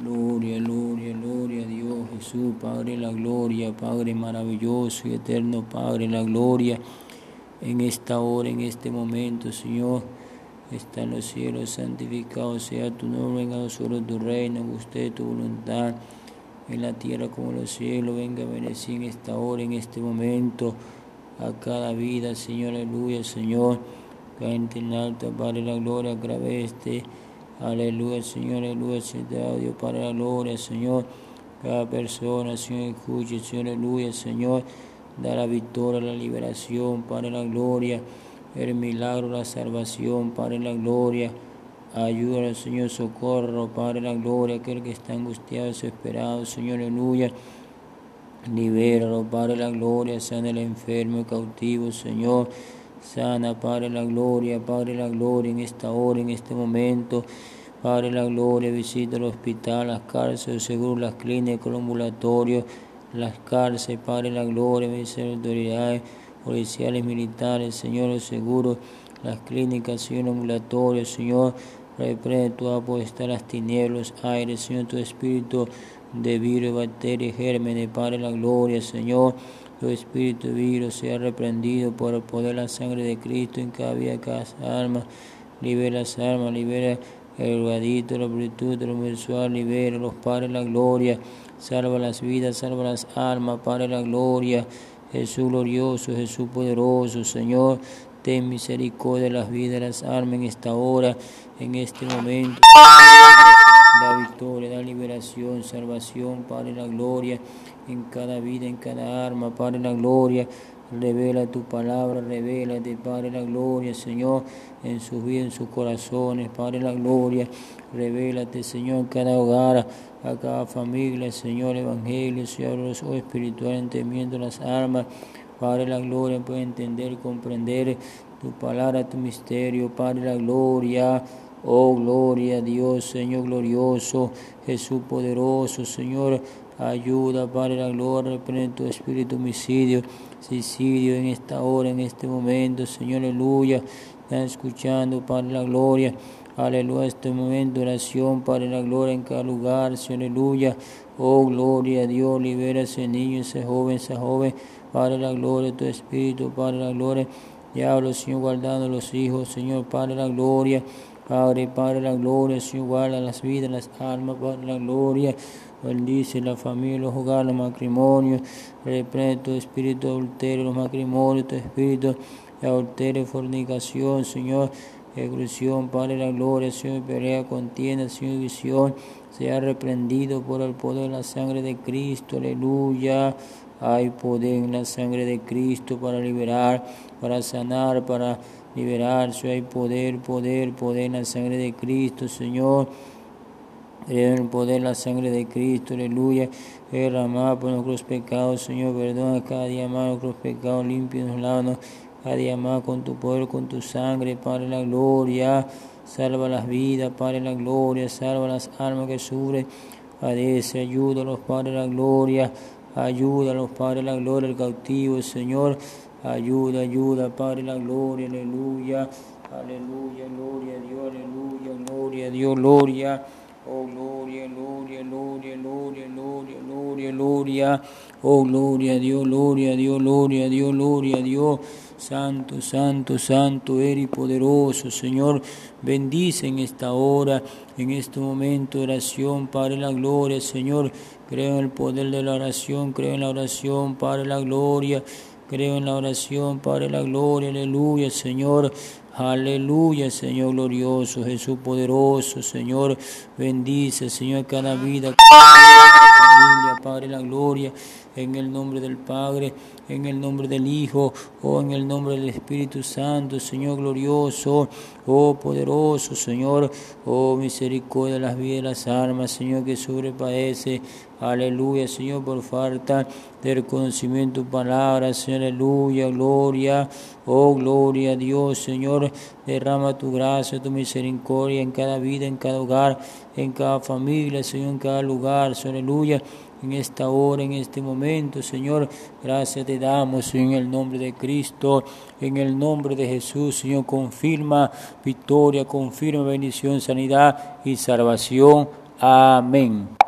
Gloria, gloria, gloria a Dios Jesús, Padre la gloria, Padre maravilloso y eterno, Padre la gloria. En esta hora, en este momento, Señor, está en los cielos, santificado sea tu nombre, venga nosotros tu reino, usted tu voluntad, en la tierra como en los cielos, venga a bendecir en esta hora, en este momento, a cada vida, Señor, aleluya, Señor, cante en alto, Padre la gloria, grave este Aleluya, Señor, aleluya, Señor, Dios para la gloria, Señor. Cada persona, Señor, escuche, Señor, aleluya, Señor. Da la victoria, la liberación, para la gloria. El milagro, la salvación, para la gloria. Ayúdalo, Señor, socorro, Padre, la gloria, aquel que está angustiado, desesperado, Señor, aleluya. Libéralo, Padre, la gloria, sana el enfermo, cautivo, Señor. Sana, Padre, la gloria, Padre, la gloria en esta hora, en este momento. Padre, la gloria, visita el hospital, las cárceles, seguro, las clínicas, los ambulatorios, las cárceles, Padre, la gloria, visita autoridades policiales, militares, Señor, los seguros, las clínicas, Señor, ambulatorios, Señor, reprende tu estar las tinieblas, aire, Señor, tu espíritu de virus, bacterias, gérmenes, Padre, la gloria, Señor, tu espíritu virus sea reprendido por el poder de la sangre de Cristo en cada vida, cada alma. Libera las almas, libera el gadito, la virtud, lo mensual, libera los padres la gloria. Salva las vidas, salva las almas, Padre la gloria. Jesús glorioso, Jesús poderoso, Señor, ten misericordia de las vidas, las almas en esta hora, en este momento. Da victoria, da liberación, salvación, Padre la gloria en cada vida, en cada arma, Padre la gloria. Revela tu palabra, de Padre la gloria, Señor, en sus vidas, en sus corazones, Padre la gloria. Revélate, Señor, en cada hogar, a cada familia, Señor, Evangelio, Señor, oh espiritual, entendimiento las armas. Padre la gloria, puede entender, comprender tu palabra, tu misterio, Padre la gloria. Oh, gloria a Dios, Señor glorioso, Jesús poderoso, Señor, Ayuda, Padre, la gloria, reprende tu espíritu homicidio, suicidio en esta hora, en este momento, Señor, aleluya. Están escuchando, Padre, la gloria. Aleluya, este momento oración, Padre, la gloria en cada lugar, Señor, aleluya. Oh, gloria a Dios, libera ese niño, ese joven, esa joven. Padre, la gloria, tu espíritu, Padre, la gloria. Diablo, Señor, guardando los hijos, Señor, Padre, la gloria. Padre, Padre, la gloria, Señor, guarda las vidas, las almas, Padre, la gloria. Bendice la familia, los hogares, los matrimonios. Reprende tu espíritu adulterio, los matrimonios, tu espíritu de adulterio, fornicación, Señor. Exclusión, Padre la gloria, Señor, pelea, contienda, Señor, visión. Sea reprendido por el poder de la sangre de Cristo. Aleluya. Hay poder en la sangre de Cristo para liberar, para sanar, para liberarse. Hay poder, poder, poder en la sangre de Cristo, Señor. El poder la sangre de Cristo, aleluya. Derramada por nuestros pecados, Señor, perdona cada día más nuestros pecados, limpios, lados, cada día más con tu poder, con tu sangre, Padre, la gloria. Salva las vidas, Padre, la gloria. Salva las almas que sufren. Padece, los Padre, la gloria. Ayuda a los la gloria, el cautivo, Señor. Ayuda, ayuda, Padre, la gloria, aleluya. Aleluya, gloria a Dios, aleluya, gloria a Dios, gloria. Oh, gloria, gloria, gloria, gloria, gloria, gloria, gloria. Oh, gloria Dios, gloria Dios, gloria Dios, gloria Dios. Santo, santo, santo, eres poderoso, Señor. Bendice en esta hora, en este momento de oración, Padre, la gloria, Señor. Creo en el poder de la oración, creo en la oración, Padre, la gloria. Creo en la oración, Padre, la gloria, aleluya, Señor. Aleluya, Señor glorioso, Jesús poderoso, Señor. Bendice, Señor, cada vida, familia, Padre, la gloria en el nombre del Padre, en el nombre del Hijo, oh, en el nombre del Espíritu Santo, Señor glorioso, oh poderoso, Señor, oh misericordia de las vidas de las almas, Señor, que sobrepadece, aleluya, Señor, por falta de reconocimiento tu palabra, Señor, aleluya, gloria, oh gloria a Dios, Señor, derrama tu gracia, tu misericordia en cada vida, en cada hogar, en cada familia, Señor, en cada lugar, Señor, aleluya en esta hora, en este momento, Señor. Gracias te damos en el nombre de Cristo, en el nombre de Jesús, Señor. Confirma victoria, confirma bendición, sanidad y salvación Amén.